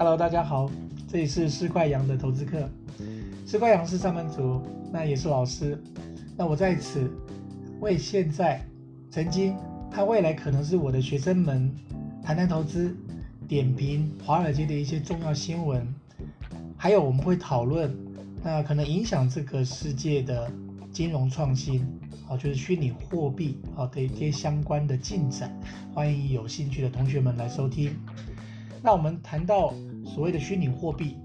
Hello，大家好，这里是市侩扬的投资课。市侩扬是上班族，那也是老师。那我在此为现在、曾经、和未来可能是我的学生们谈谈投资，点评华尔街的一些重要新闻，还有我们会讨论那可能影响这个世界的金融创新，哦，就是虚拟货币哦的一些相关的进展。欢迎有兴趣的同学们来收听。那我们谈到。所谓的虚拟货币，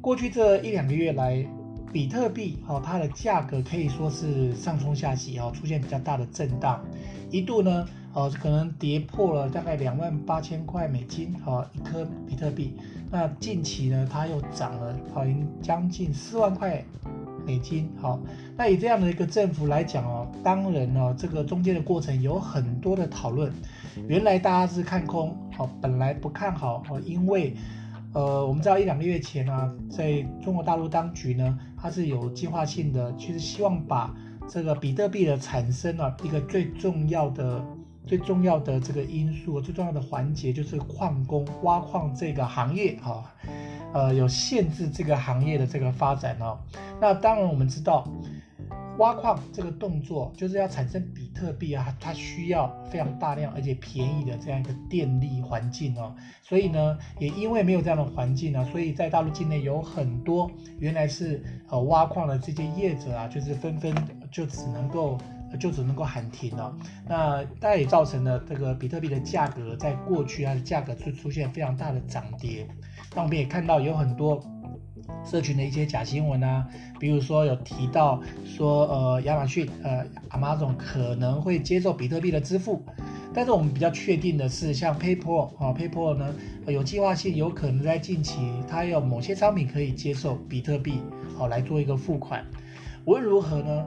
过去这一两个月来，比特币哦，它的价格可以说是上冲下洗哦，出现比较大的震荡，一度呢，呃，可能跌破了大概两万八千块美金哦，一颗比特币。那近期呢，它又涨了，好，已经将近四万块美金。好，那以这样的一个振幅来讲哦，当然呢，这个中间的过程有很多的讨论。原来大家是看空，好，本来不看好，因为。呃，我们知道一两个月前啊，在中国大陆当局呢，它是有计划性的，其实希望把这个比特币的产生啊，一个最重要的、最重要的这个因素、最重要的环节，就是矿工挖矿这个行业哈，呃，有限制这个行业的这个发展哦。那当然我们知道。挖矿这个动作就是要产生比特币啊，它需要非常大量而且便宜的这样一个电力环境哦，所以呢，也因为没有这样的环境呢，所以在大陆境内有很多原来是呃挖矿的这些业者啊，就是纷纷就只能够就只能够喊停了。那当然也造成了这个比特币的价格在过去它的价格是出现非常大的涨跌。那我们也看到有很多。社群的一些假新闻啊，比如说有提到说，呃，亚马逊，呃，Amazon 可能会接受比特币的支付，但是我们比较确定的是，像 PayPal 啊，PayPal 呢，有计划性，有可能在近期，它有某些商品可以接受比特币，好来做一个付款。无论如何呢，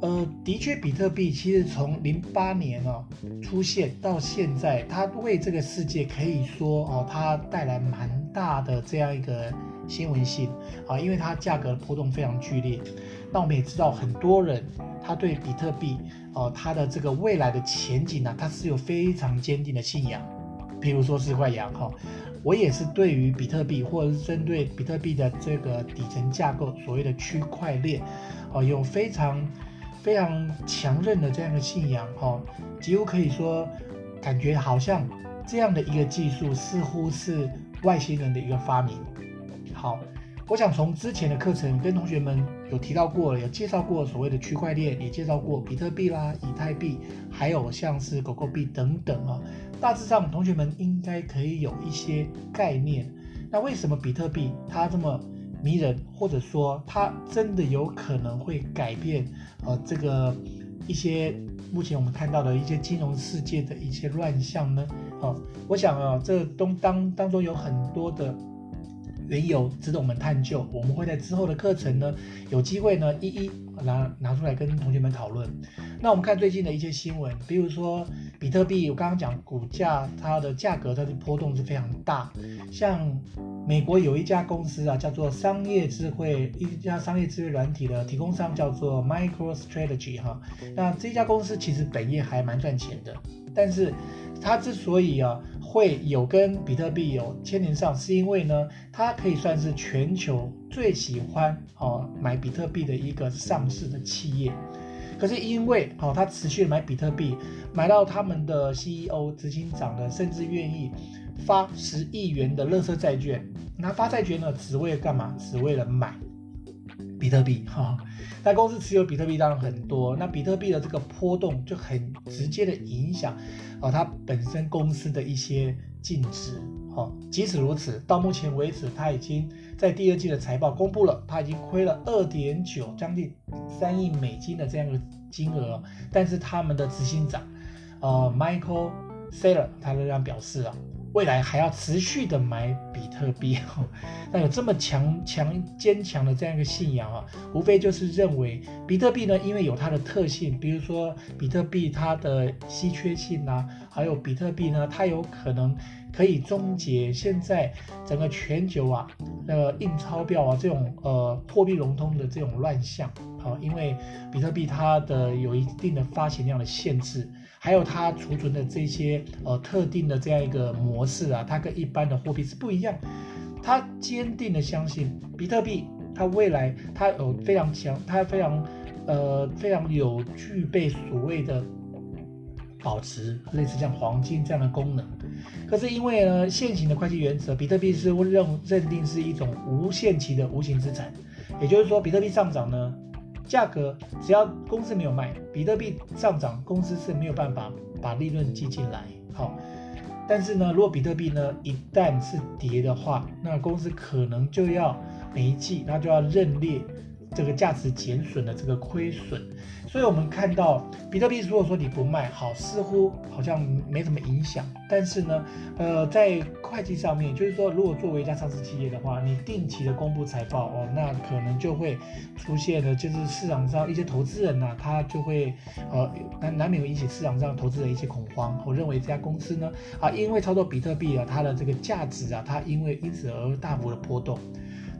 呃，的确，比特币其实从零八年哦出现到现在，它为这个世界可以说哦，它带来蛮大的这样一个。新闻性啊，因为它价格波动非常剧烈。那我们也知道，很多人他对比特币哦，它的这个未来的前景呢、啊，他是有非常坚定的信仰。比如说是块羊哈，我也是对于比特币或者是针对比特币的这个底层架构，所谓的区块链哦，有非常非常强韧的这样的信仰哈，几乎可以说，感觉好像这样的一个技术似乎是外星人的一个发明。好，我想从之前的课程跟同学们有提到过，有介绍过所谓的区块链，也介绍过比特币啦、以太币，还有像是狗狗币等等啊。大致上，同学们应该可以有一些概念。那为什么比特币它这么迷人，或者说它真的有可能会改变呃这个一些目前我们看到的一些金融世界的一些乱象呢？好，我想啊，这东当当中有很多的。缘由值得我们探究，我们会在之后的课程呢，有机会呢一一拿拿出来跟同学们讨论。那我们看最近的一些新闻，比如说比特币，我刚刚讲股价它的价格它的波动是非常大。像美国有一家公司啊，叫做商业智慧，一家商业智慧软体的提供商叫做 MicroStrategy 哈。那这家公司其实本业还蛮赚钱的，但是它之所以啊。会有跟比特币有牵连上，是因为呢，它可以算是全球最喜欢哦买比特币的一个上市的企业。可是因为哦，它持续买比特币，买到他们的 CEO 执行长呢，甚至愿意发十亿元的垃圾债券。那发债券呢，只为了干嘛？只为了买。比特币哈，那公司持有比特币当然很多，那比特币的这个波动就很直接的影响啊，它本身公司的一些净值哈。即使如此，到目前为止，它已经在第二季的财报公布了，它已经亏了二点九，将近三亿美金的这样一个金额，但是他们的执行长，呃，Michael Saylor，他仍然表示啊。未来还要持续的买比特币，那有这么强强坚强的这样一个信仰啊，无非就是认为比特币呢，因为有它的特性，比如说比特币它的稀缺性啊，还有比特币呢，它有可能可以终结现在整个全球啊，那个印钞票啊这种呃货币融通的这种乱象啊，因为比特币它的有一定的发行量的限制。还有它储存的这些呃特定的这样一个模式啊，它跟一般的货币是不一样。他坚定的相信比特币，它未来它有非常强，它非常呃非常有具备所谓的保值，类似像黄金这样的功能。可是因为呢，现行的会计原则，比特币是认认定是一种无限期的无形资产，也就是说，比特币上涨呢，价格只要公司没有卖，比特币上涨，公司是没有办法把利润寄进来。好。但是呢，如果比特币呢一旦是跌的话，那公司可能就要每一季，那就要认列这个价值减损的这个亏损。所以我们看到比特币，如果说你不卖，好，似乎好像没什么影响。但是呢，呃，在会计上面，就是说，如果作为一家上市企业的话，你定期的公布财报哦，那可能就会出现的，就是市场上一些投资人呢、他就会呃难难免会引起市场上投资人一些恐慌。我认为这家公司呢，啊，因为操作比特币啊，它的这个价值啊，它因为因此而大幅的波动。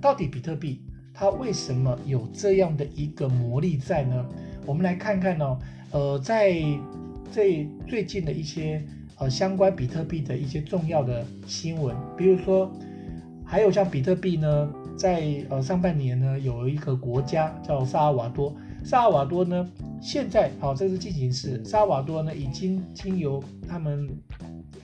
到底比特币它为什么有这样的一个魔力在呢？我们来看看呢，呃，在这最近的一些呃相关比特币的一些重要的新闻，比如说，还有像比特币呢，在呃上半年呢，有一个国家叫萨尔瓦多，萨尔瓦多呢，现在好，哦，这是进行式，萨尔瓦多呢已经经由他们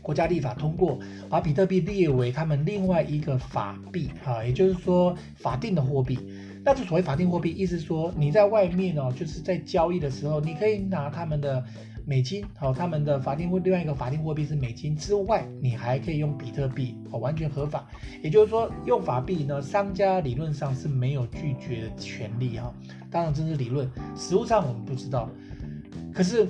国家立法通过，把比特币列为他们另外一个法币啊，也就是说法定的货币。那就所谓法定货币，意思说你在外面哦，就是在交易的时候，你可以拿他们的美金，好，他们的法定货另外一个法定货币是美金之外，你还可以用比特币，哦，完全合法。也就是说，用法币呢，商家理论上是没有拒绝的权利哈。当然这是理论，实物上我们不知道。可是，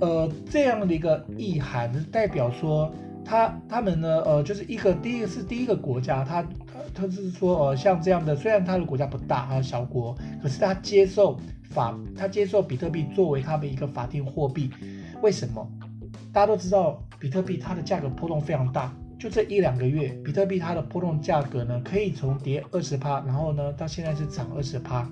呃，这样的一个意涵代表说。他他们呢，呃，就是一个第一个是第一个国家，他他是说，呃，像这样的，虽然他的国家不大啊，小国，可是他接受法，他接受比特币作为他们一个法定货币。为什么？大家都知道，比特币它的价格波动非常大，就这一两个月，比特币它的波动价格呢，可以从跌二十趴，然后呢，到现在是涨二十趴。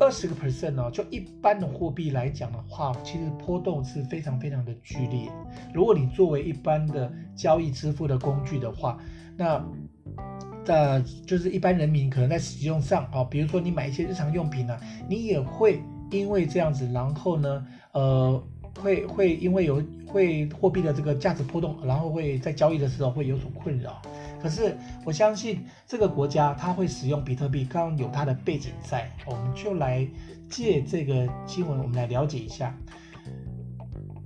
二十个 percent 呢，就一般的货币来讲的话，其实波动是非常非常的剧烈。如果你作为一般的交易支付的工具的话，那呃，就是一般人民可能在使用上啊，比如说你买一些日常用品呢，你也会因为这样子，然后呢，呃，会会因为有会货币的这个价值波动，然后会在交易的时候会有所困扰。可是我相信这个国家它会使用比特币，刚刚有它的背景在，我们就来借这个新闻，我们来了解一下。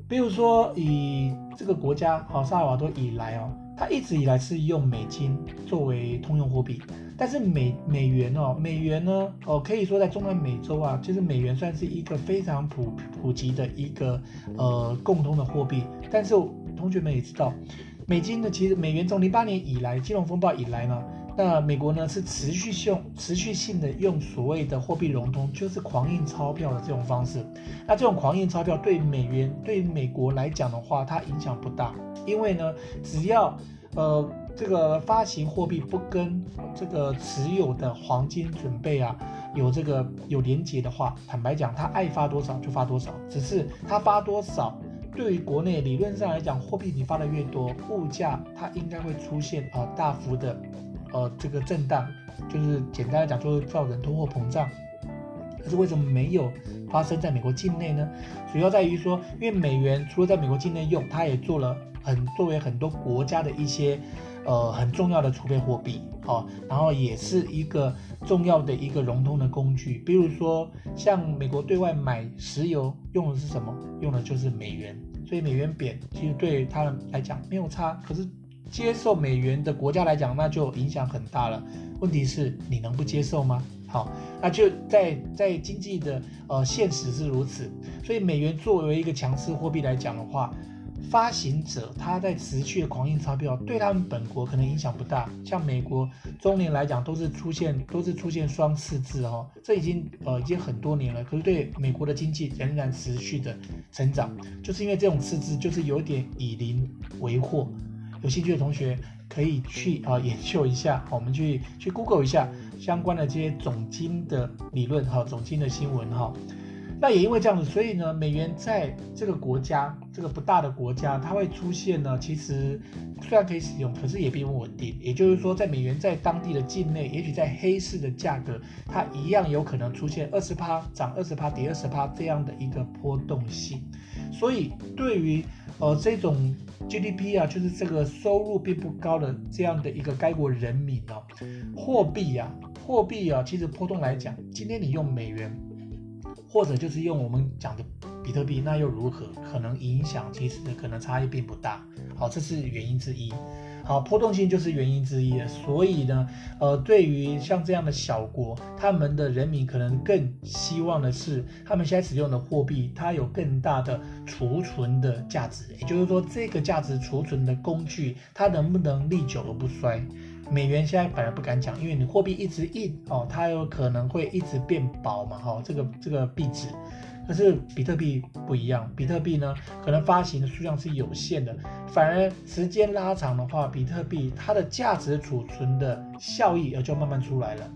比如说以这个国家好，萨尔瓦多以来哦，它一直以来是用美金作为通用货币，但是美美元哦，美元呢哦，可以说在中南美洲啊，就是美元算是一个非常普普及的一个呃共通的货币，但是同学们也知道。美金呢，其实美元从零八年以来金融风暴以来呢，那美国呢是持续性、持续性的用所谓的货币融通，就是狂印钞票的这种方式。那这种狂印钞票对美元、对美国来讲的话，它影响不大，因为呢，只要呃这个发行货币不跟这个持有的黄金准备啊有这个有连结的话，坦白讲，它爱发多少就发多少，只是它发多少。对于国内理论上来讲，货币你发的越多，物价它应该会出现啊、呃、大幅的呃这个震荡，就是简单来讲，就是造成通货膨胀。可是为什么没有发生在美国境内呢？主要在于说，因为美元除了在美国境内用，它也做了很作为很多国家的一些呃很重要的储备货币，好、哦，然后也是一个重要的一个融通的工具。比如说像美国对外买石油用的是什么？用的就是美元。所以美元贬，其实对他们来讲没有差，可是接受美元的国家来讲，那就影响很大了。问题是你能不接受吗？好，那就在在经济的呃现实是如此。所以美元作为一个强势货币来讲的话，发行者他在持续的狂印钞票，对他们本国可能影响不大。像美国中年来讲，都是出现都是出现双赤字哦，这已经呃已经很多年了。可是对美国的经济仍然持续的成长，就是因为这种赤字就是有点以邻为壑。有兴趣的同学可以去啊、研究一下，我们去去 Google 一下相关的这些总经的理论哈，总经的新闻哈。那也因为这样子，所以呢，美元在这个国家，这个不大的国家，它会出现呢，其实虽然可以使用，可是也并不稳定。也就是说，在美元在当地的境内，也许在黑市的价格，它一样有可能出现二十趴涨二十趴跌二十趴这样的一个波动性。所以对于呃这种 GDP 啊，就是这个收入并不高的这样的一个该国人民哦，货币啊，货币啊，其实波动来讲，今天你用美元。或者就是用我们讲的比特币，那又如何？可能影响其实可能差异并不大。好，这是原因之一。好，波动性就是原因之一。所以呢，呃，对于像这样的小国，他们的人民可能更希望的是，他们现在使用的货币，它有更大的储存的价值。也就是说，这个价值储存的工具，它能不能历久而不衰？美元现在反而不敢讲，因为你货币一直印哦，它有可能会一直变薄嘛，哈、哦，这个这个币值。可是比特币不一样，比特币呢，可能发行的数量是有限的，反而时间拉长的话，比特币它的价值储存的效益也就慢慢出来了。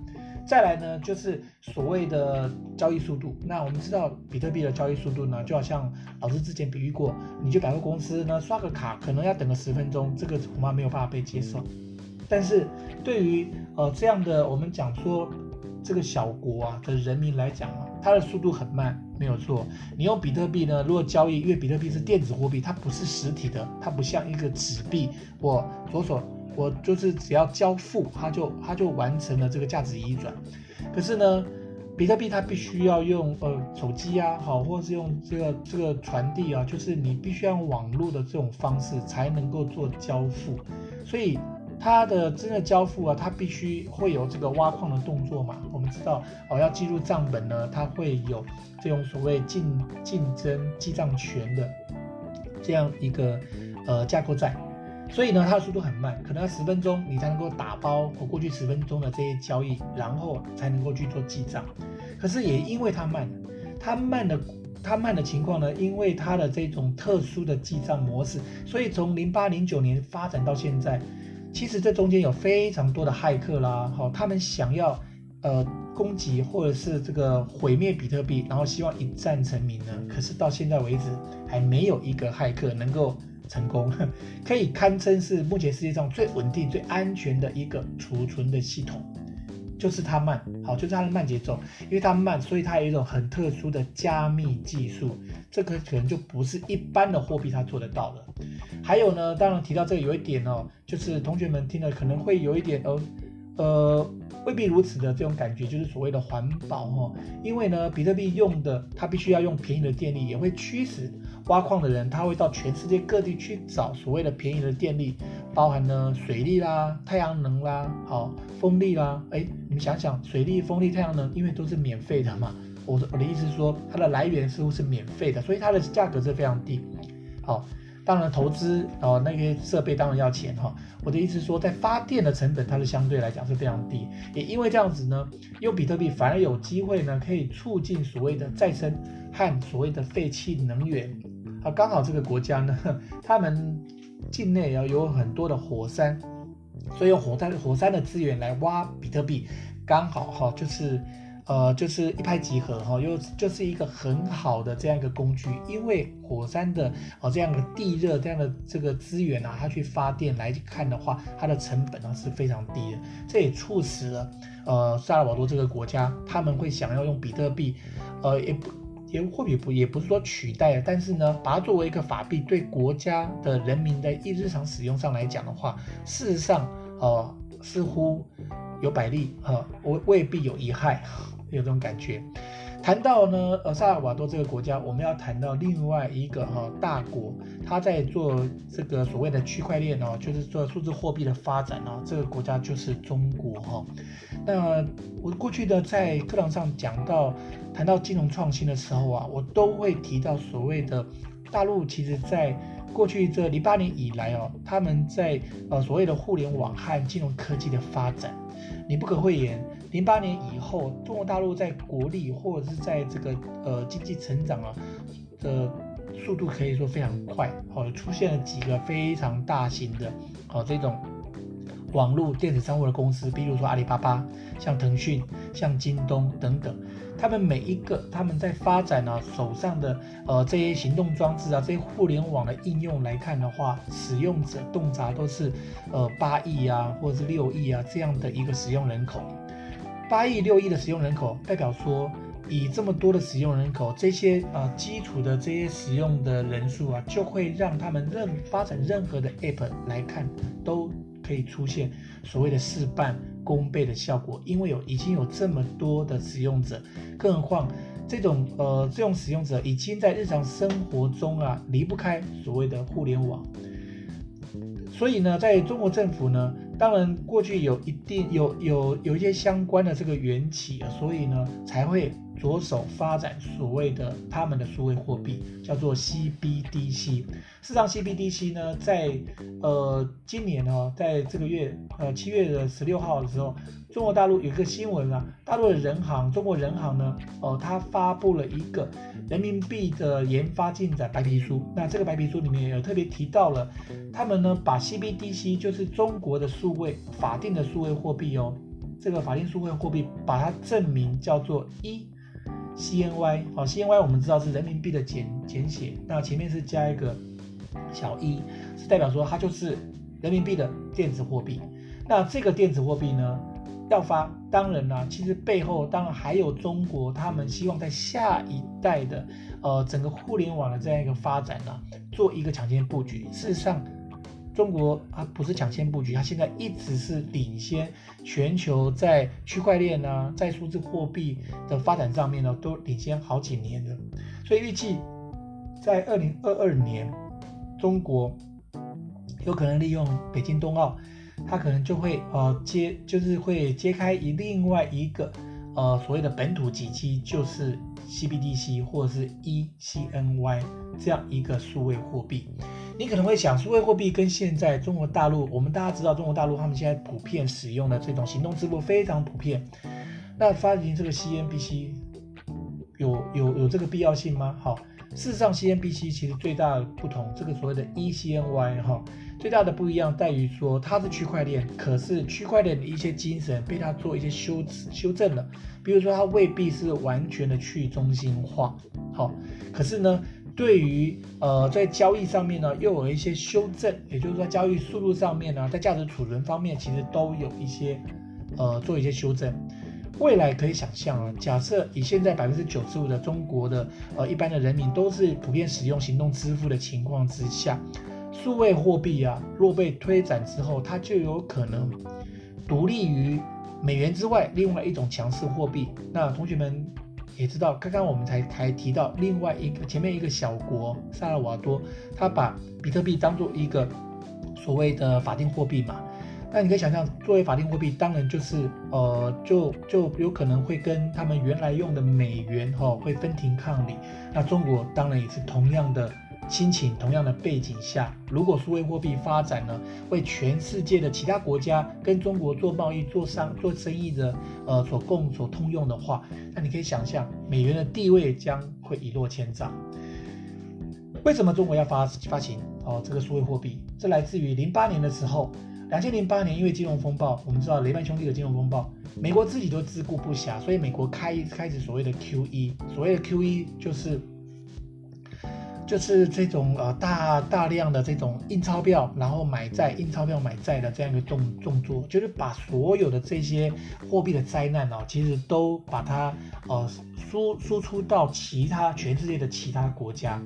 再来呢，就是所谓的交易速度。那我们知道比特币的交易速度呢，就好像老师之前比喻过，你去百货公司呢刷个卡，可能要等个十分钟，这个恐怕没有办法被接受。但是对于呃这样的我们讲说这个小国啊的人民来讲啊，它的速度很慢，没有错。你用比特币呢，如果交易，因为比特币是电子货币，它不是实体的，它不像一个纸币，我左手我就是只要交付，它就它就完成了这个价值移转。可是呢，比特币它必须要用呃手机啊，好，或者是用这个这个传递啊，就是你必须要用网络的这种方式才能够做交付，所以。它的真的交付啊，它必须会有这个挖矿的动作嘛。我们知道哦，要记录账本呢，它会有这种所谓竞竞争记账权的这样一个呃架构在，所以呢，它的速度很慢，可能要十分钟你才能够打包我过去十分钟的这些交易，然后才能够去做记账。可是也因为它慢，它慢的它慢的情况呢，因为它的这种特殊的记账模式，所以从零八零九年发展到现在。其实这中间有非常多的骇客啦，好，他们想要呃攻击或者是这个毁灭比特币，然后希望一战成名呢。可是到现在为止，还没有一个骇客能够成功，可以堪称是目前世界上最稳定、最安全的一个储存的系统。就是它慢，好，就是它的慢节奏，因为它慢，所以它有一种很特殊的加密技术，这个可能就不是一般的货币它做得到的。还有呢，当然提到这个有一点哦，就是同学们听了可能会有一点哦呃未必如此的这种感觉，就是所谓的环保哦，因为呢，比特币用的它必须要用便宜的电力，也会驱使。挖矿的人，他会到全世界各地去找所谓的便宜的电力，包含了水力啦、太阳能啦、好风力啦。哎，你们想想，水力、风力、太阳能，因为都是免费的嘛。我的我的意思是说，它的来源似乎是免费的，所以它的价格是非常低。好，当然投资哦，那些设备当然要钱哈。我的意思是说，在发电的成本，它是相对来讲是非常低。也因为这样子呢，用比特币反而有机会呢，可以促进所谓的再生和所谓的废弃能源。啊，刚好这个国家呢，他们境内要有很多的火山，所以用火山火山的资源来挖比特币，刚好哈，就是呃，就是一拍即合哈，又就是一个很好的这样一个工具，因为火山的哦这样的地热这样的这个资源啊，它去发电来看的话，它的成本呢是非常低的，这也促使了呃萨尔瓦多这个国家他们会想要用比特币，呃也不。也或许不也不是说取代，但是呢，把它作为一个法币，对国家的人民的一日常使用上来讲的话，事实上，呃，似乎有百利，呃，未未必有一害，有这种感觉。谈到呢，呃，萨尔瓦多这个国家，我们要谈到另外一个哈、哦、大国，他在做这个所谓的区块链哦，就是做数字货币的发展哦，这个国家就是中国哈、哦。那我过去的在课堂上讲到谈到金融创新的时候啊，我都会提到所谓的大陆，其实在过去这零八年以来哦，他们在呃所谓的互联网和金融科技的发展。你不可讳言，零八年以后，中国大陆在国力或者是在这个呃经济成长啊的速度可以说非常快，好，出现了几个非常大型的，好这种网络电子商务的公司，比如说阿里巴巴、像腾讯、像京东等等，他们每一个他们在发展呢、啊、手上的呃这些行动装置啊，这些互联网的应用来看的话，使用者洞察都是呃八亿啊，或者是六亿啊这样的一个使用人口。八亿六亿的使用人口，代表说以这么多的使用人口，这些呃基础的这些使用的人数啊，就会让他们任发展任何的 app 来看都。可以出现所谓的事半功倍的效果，因为有已经有这么多的使用者，更何况这种呃这种使用者已经在日常生活中啊离不开所谓的互联网，所以呢，在中国政府呢，当然过去有一定有有有一些相关的这个缘起啊，所以呢才会。着手发展所谓的他们的数位货币，叫做 CBDC。事实上，CBDC 呢，在呃今年呢，在这个月呃七月的十六号的时候，中国大陆有一个新闻啊，大陆的人行，中国人行呢，呃，它发布了一个人民币的研发进展白皮书。那这个白皮书里面也有特别提到了，他们呢把 CBDC 就是中国的数位法定的数位货币哦，这个法定数位货币把它证明叫做一。CNY 好，CNY 我们知道是人民币的简简写，那前面是加一个小一，是代表说它就是人民币的电子货币。那这个电子货币呢，要发，当然啦，其实背后当然还有中国，他们希望在下一代的呃整个互联网的这样一个发展呢，做一个抢先布局。事实上。中国它不是抢先布局，它现在一直是领先全球在区块链啊，在数字货币的发展上面呢，都领先好几年的。所以预计在二零二二年，中国有可能利用北京冬奥，它可能就会呃揭，就是会揭开一另外一个呃所谓的本土基期，就是 CBDC 或者是 eCNY 这样一个数位货币。你可能会想，数位货币跟现在中国大陆，我们大家知道，中国大陆他们现在普遍使用的这种行动支付非常普遍。那发行这个 CNBC 有有有这个必要性吗？好，事实上 CNBC 其实最大的不同，这个所谓的 eCNY 哈，最大的不一样在于说它是区块链，可是区块链的一些精神被它做一些修修正了，比如说它未必是完全的去中心化。好，可是呢。对于呃，在交易上面呢，又有一些修正，也就是说，交易速度上面呢，在价值储存方面，其实都有一些呃，做一些修正。未来可以想象啊，假设以现在百分之九十五的中国的呃一般的人民都是普遍使用行动支付的情况之下，数位货币啊，若被推展之后，它就有可能独立于美元之外另外一种强势货币。那同学们。也知道，刚刚我们才才提到另外一个前面一个小国萨尔瓦多，他把比特币当做一个所谓的法定货币嘛。那你可以想象，作为法定货币，当然就是呃，就就有可能会跟他们原来用的美元哈、哦、会分庭抗礼。那中国当然也是同样的。心情同样的背景下，如果数位货币发展呢，为全世界的其他国家跟中国做贸易、做商、做生意的呃所共所通用的话，那你可以想象，美元的地位将会一落千丈。为什么中国要发发行哦这个数位货币？这来自于零八年的时候，两千零八年因为金融风暴，我们知道雷曼兄弟的金融风暴，美国自己都自顾不暇，所以美国开开始所谓的 QE，所谓的 QE 就是。就是这种呃大大量的这种印钞票，然后买债，印钞票买债的这样一个动动作，就是把所有的这些货币的灾难哦，其实都把它呃输输出到其他全世界的其他国家。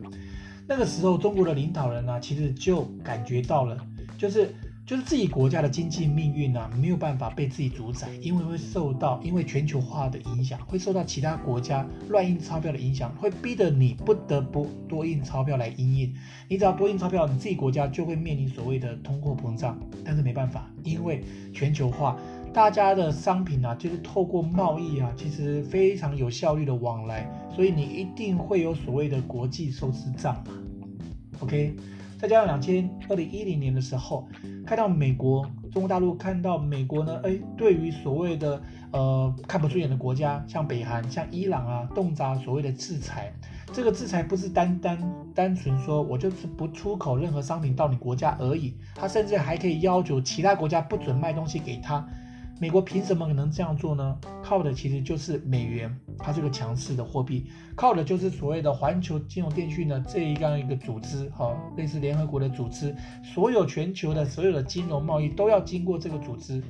那个时候，中国的领导人呢，其实就感觉到了，就是。就是自己国家的经济命运啊，没有办法被自己主宰，因为会受到因为全球化的影响，会受到其他国家乱印钞票的影响，会逼得你不得不多印钞票来因应。你只要多印钞票，你自己国家就会面临所谓的通货膨胀。但是没办法，因为全球化，大家的商品啊，就是透过贸易啊，其实非常有效率的往来，所以你一定会有所谓的国际收支账嘛。OK。再加上两千二零一零年的时候，看到美国、中国大陆看到美国呢，哎，对于所谓的呃看不顺眼的国家，像北韩、像伊朗啊，动辄所谓的制裁，这个制裁不是单单单纯说我就是不出口任何商品到你国家而已，它甚至还可以要求其他国家不准卖东西给他。美国凭什么可能这样做呢？靠的其实就是美元，它是个强势的货币，靠的就是所谓的环球金融电讯呢这一样一个组织，哈，类似联合国的组织，所有全球的所有的金融贸易都要经过这个组织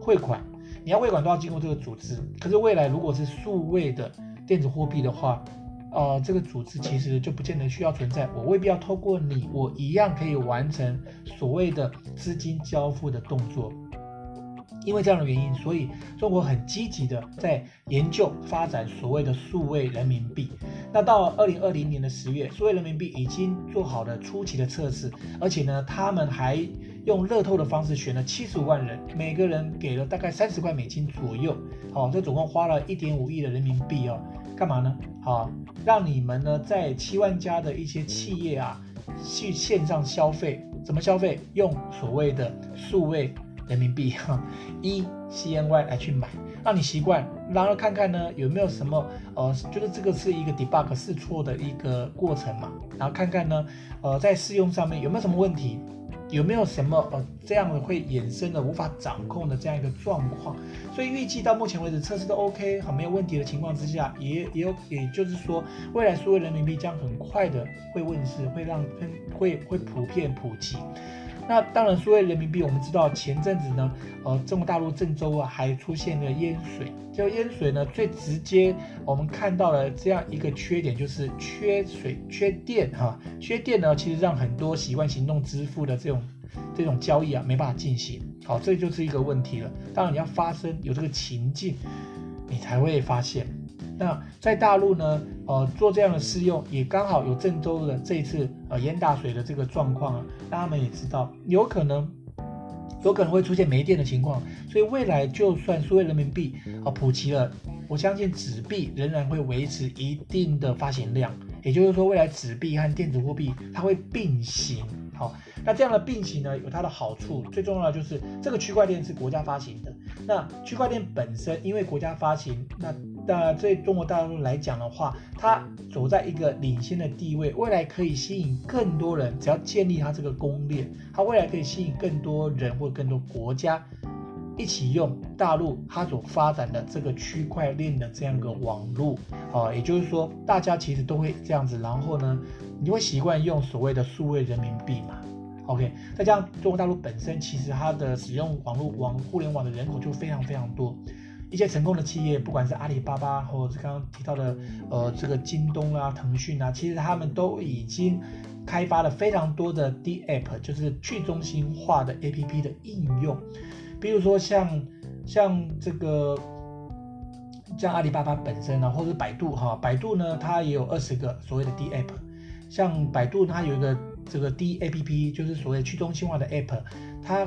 汇款，你要汇款都要经过这个组织。可是未来如果是数位的电子货币的话，呃，这个组织其实就不见得需要存在，我未必要透过你，我一样可以完成所谓的资金交付的动作。因为这样的原因，所以中国很积极的在研究发展所谓的数位人民币。那到二零二零年的十月，数位人民币已经做好了初期的测试，而且呢，他们还用乐透的方式选了七十五万人，每个人给了大概三十块美金左右。好，这总共花了一点五亿的人民币哦，干嘛呢？好，让你们呢在七万家的一些企业啊去线上消费，怎么消费？用所谓的数位。人民币哈，一 CNY 来去买，让你习惯，然后看看呢有没有什么呃，就是这个是一个 debug 试错的一个过程嘛，然后看看呢，呃，在试用上面有没有什么问题，有没有什么呃这样的会衍生的无法掌控的这样一个状况，所以预计到目前为止测试都 OK 很没有问题的情况之下，也也有也就是说，未来数位人民币将很快的会问世，会让会会普遍普及。那当然，数位人民币，我们知道前阵子呢，呃，中国大陆郑州啊，还出现了淹水。就淹水呢，最直接我们看到了这样一个缺点，就是缺水、缺电哈。缺电呢，其实让很多习惯行动支付的这种这种交易啊，没办法进行。好，这就是一个问题了。当然，你要发生有这个情境，你才会发现。那在大陆呢，呃，做这样的试用也刚好有郑州的这一次呃淹大水的这个状况啊，大家们也知道，有可能有可能会出现没电的情况，所以未来就算数位人民币啊普及了，我相信纸币仍然会维持一定的发行量，也就是说未来纸币和电子货币它会并行。好，那这样的并行呢，有它的好处，最重要的就是这个区块链是国家发行的，那区块链本身因为国家发行，那。那对中国大陆来讲的话，它走在一个领先的地位，未来可以吸引更多人。只要建立它这个攻略，它未来可以吸引更多人或更多国家一起用大陆它所发展的这个区块链的这样一个网络啊，也就是说，大家其实都会这样子。然后呢，你会习惯用所谓的数位人民币嘛？OK，再加上中国大陆本身其实它的使用网络网互联网的人口就非常非常多。一些成功的企业，不管是阿里巴巴，或者是刚刚提到的，呃，这个京东啊、腾讯啊，其实他们都已经开发了非常多的 DApp，就是去中心化的 APP 的应用。比如说像像这个像阿里巴巴本身呢，或者是百度哈，百度呢，它也有二十个所谓的 DApp。像百度它有一个这个 DAPP，就是所谓去中心化的 App，它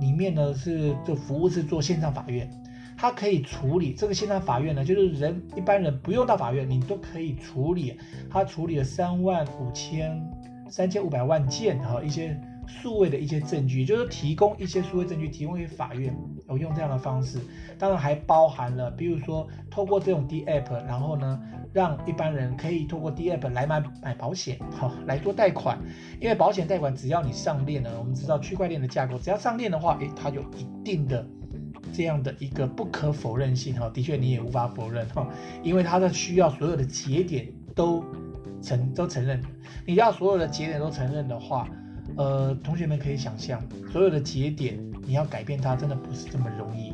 里面呢是这服务是做线上法院。它可以处理这个线上法院呢，就是人一般人不用到法院，你都可以处理。它处理了三万五千三千五百万件哈一些数位的一些证据，就是提供一些数位证据，提供给法院。我用这样的方式，当然还包含了，比如说透过这种 D App，然后呢，让一般人可以透过 D App 来买买保险，哈来做贷款。因为保险贷款只要你上链了，我们知道区块链的架构，只要上链的话，诶，它有一定的。这样的一个不可否认性哈，的确你也无法否认哈，因为它的需要所有的节点都承都承认，你要所有的节点都承认的话，呃，同学们可以想象，所有的节点你要改变它，真的不是这么容易。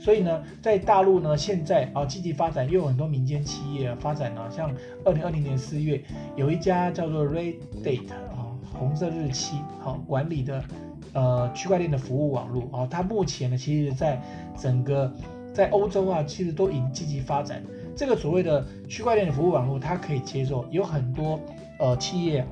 所以呢，在大陆呢，现在啊积极发展，又有很多民间企业发展呢，像二零二零年四月，有一家叫做 Red Date 啊，红色日期好管理的。呃，区块链的服务网络啊、它目前呢，其实在整个在欧洲啊，其实都已经积极发展这个所谓的区块链的服务网络，它可以接受有很多呃企业，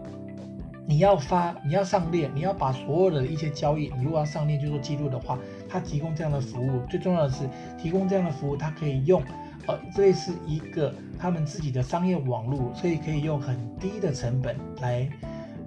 你要发，你要上链，你要把所有的一些交易，你如果要上链去做记录的话，它提供这样的服务，最重要的是提供这样的服务，它可以用呃这是一个他们自己的商业网络，所以可以用很低的成本来。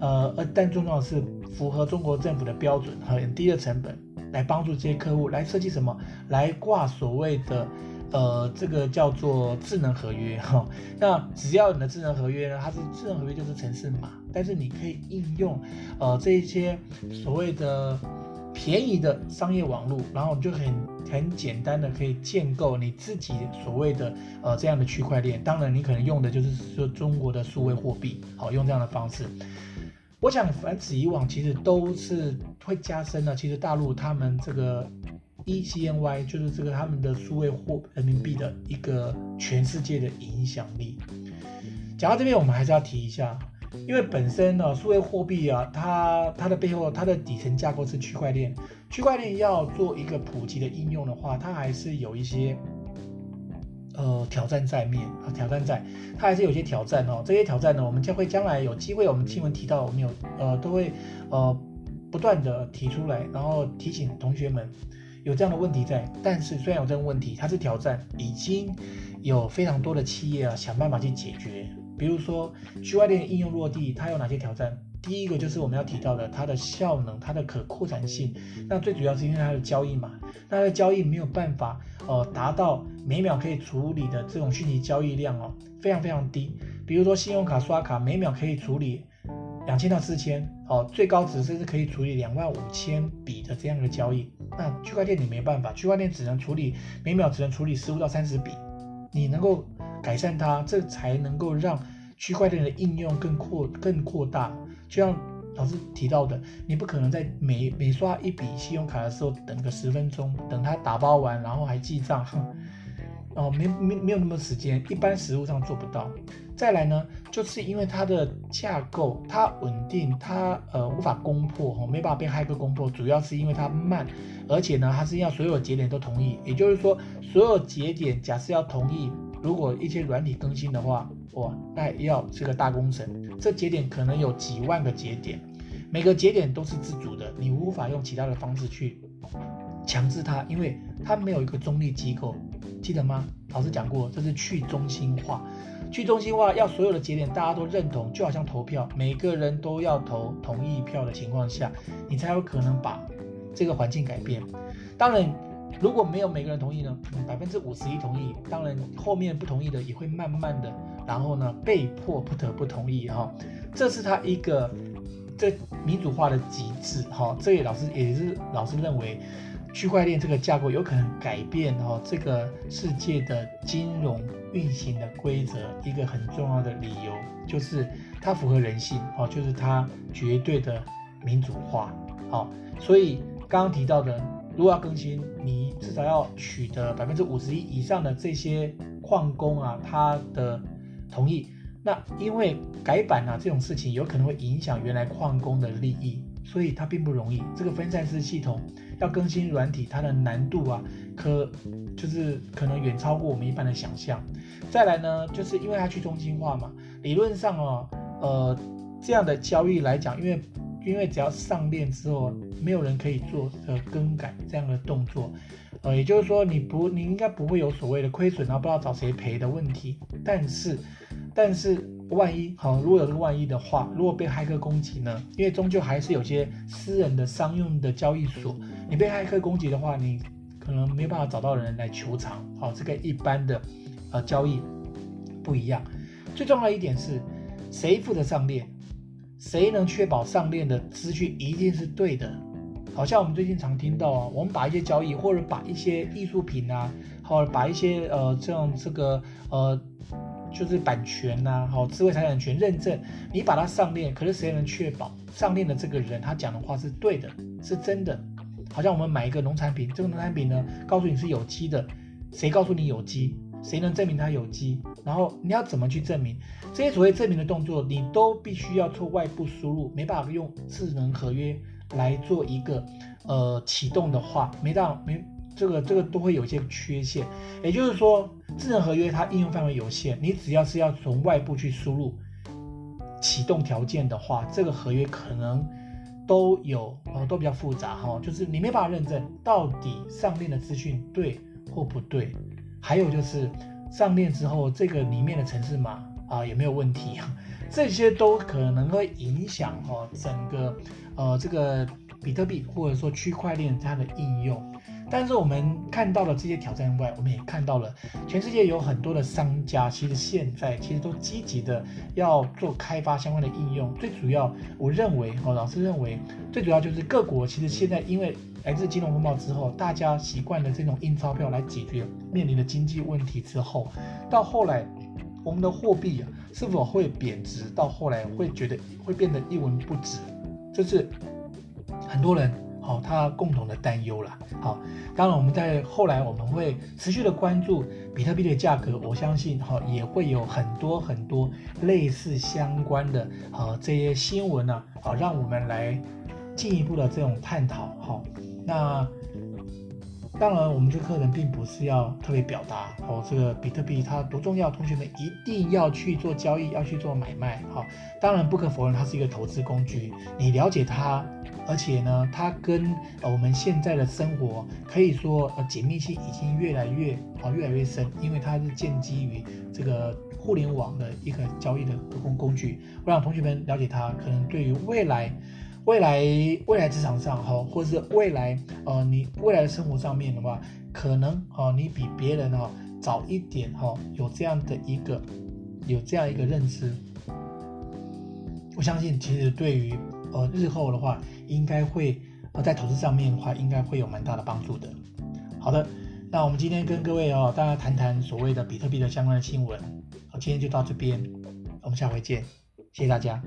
呃，而但重要的是符合中国政府的标准很低的成本来帮助这些客户来设计什么，来挂所谓的呃，这个叫做智能合约哈、那只要你的智能合约呢，它是智能合约就是城市码，但是你可以应用呃这一些所谓的便宜的商业网络，然后就很很简单的可以建构你自己所谓的呃这样的区块链。当然，你可能用的就是说中国的数位货币，好，用这样的方式。我想凡此以往，其实都是会加深了。其实大陆他们这个。eCNY 就是这个他们的数位货人民币的一个全世界的影响力。讲到这边，我们还是要提一下，因为本身呢，数位货币啊，它它的背后它的底层架构是区块链。区块链要做一个普及的应用的话，它还是有一些呃挑战在面啊，挑战在，它还是有些挑战哦。这些挑战呢，我们将会将来有机会，我们新闻提到，我们有呃都会呃不断的提出来，然后提醒同学们。有这样的问题在，但是虽然有这个问题，它是挑战，已经有非常多的企业啊想办法去解决。比如说区块链应用落地，它有哪些挑战？第一个就是我们要提到的它的效能、它的可扩展性。那最主要是因为它的交易嘛，那它的交易没有办法呃达到每秒可以处理的这种虚拟交易量哦，非常非常低。比如说信用卡刷卡每秒可以处理两千到四千，哦，最高值甚至可以处理两万五千笔的这样的交易。那区块链你没办法，区块链只能处理每秒只能处理十五到三十笔，你能够改善它，这才能够让区块链的应用更扩更扩大。就像老师提到的，你不可能在每每刷一笔信用卡的时候等个十分钟，等它打包完然后还记账，哦，没没没有那么时间，一般实务上做不到。再来呢，就是因为它的架构，它稳定，它呃无法攻破，哈，没办法被骇客攻破，主要是因为它慢，而且呢，它是要所有节点都同意，也就是说，所有节点假设要同意，如果一些软体更新的话，哇，那要是个大工程，这节点可能有几万个节点，每个节点都是自主的，你无法用其他的方式去强制它，因为它没有一个中立机构，记得吗？老师讲过，这是去中心化。去中心化要所有的节点大家都认同，就好像投票，每个人都要投同意票的情况下，你才有可能把这个环境改变。当然，如果没有每个人同意呢，百分之五十一同意，当然后面不同意的也会慢慢的，然后呢被迫不得不同意哈，这是他一个这民主化的极致哈。这也老师也是老师认为。区块链这个架构有可能改变哦，这个世界的金融运行的规则，一个很重要的理由就是它符合人性哦，就是它绝对的民主化。好，所以刚刚提到的，如果要更新，你至少要取得百分之五十一以上的这些矿工啊，他的同意。那因为改版啊这种事情有可能会影响原来矿工的利益，所以它并不容易。这个分散式系统。要更新软体，它的难度啊，可就是可能远超过我们一般的想象。再来呢，就是因为它去中心化嘛，理论上哦，呃，这样的交易来讲，因为因为只要上链之后，没有人可以做呃更改这样的动作，呃，也就是说你不你应该不会有所谓的亏损，然后不知道找谁赔的问题。但是，但是。万一好，如果有这个万一的话，如果被骇客攻击呢？因为终究还是有些私人的商用的交易所，你被骇客攻击的话，你可能没办法找到人来求偿。好，这个一般的呃交易不一样。最重要一点是，谁负责上链？谁能确保上链的资讯一定是对的？好像我们最近常听到啊，我们把一些交易或者把一些艺术品啊，或者把一些呃这样这个呃。就是版权呐、啊，好，智慧财产权认证，你把它上链，可是谁能确保上链的这个人他讲的话是对的，是真的？好像我们买一个农产品，这个农产品呢，告诉你是有机的，谁告诉你有机？谁能证明它有机？然后你要怎么去证明？这些所谓证明的动作，你都必须要做外部输入，没办法用智能合约来做一个呃启动的话，没到没。这个这个都会有一些缺陷，也就是说，智能合约它应用范围有限，你只要是要从外部去输入启动条件的话，这个合约可能都有呃都比较复杂哈，就是你没办法认证到底上链的资讯对或不对，还有就是上链之后这个里面的城市码啊有没有问题，这些都可能会影响哈整个呃这个比特币或者说区块链它的应用。但是我们看到了这些挑战外，我们也看到了全世界有很多的商家，其实现在其实都积极的要做开发相关的应用。最主要，我认为哦，老师认为最主要就是各国其实现在因为来自金融风暴之后，大家习惯了这种印钞票来解决面临的经济问题之后，到后来我们的货币啊是否会贬值？到后来会觉得会变得一文不值，这是很多人。好，他共同的担忧了。好，当然我们在后来我们会持续的关注比特币的价格，我相信哈也会有很多很多类似相关的啊这些新闻呢，好让我们来进一步的这种探讨。好，那当然我们这课程并不是要特别表达哦这个比特币它多重要，同学们一定要去做交易，要去做买卖。好，当然不可否认它是一个投资工具，你了解它。而且呢，它跟我们现在的生活可以说呃紧密性已经越来越啊越来越深，因为它是建基于这个互联网的一个交易的工工具。让同学们了解它，可能对于未来未来未来职场上哈，或者是未来呃你未来的生活上面的话，可能啊你比别人哈早一点哈有这样的一个有这样一个认知。我相信其实对于呃日后的话。应该会呃在投资上面的话，应该会有蛮大的帮助的。好的，那我们今天跟各位哦，大家谈谈所谓的比特币的相关的新闻。好，今天就到这边，我们下回见，谢谢大家。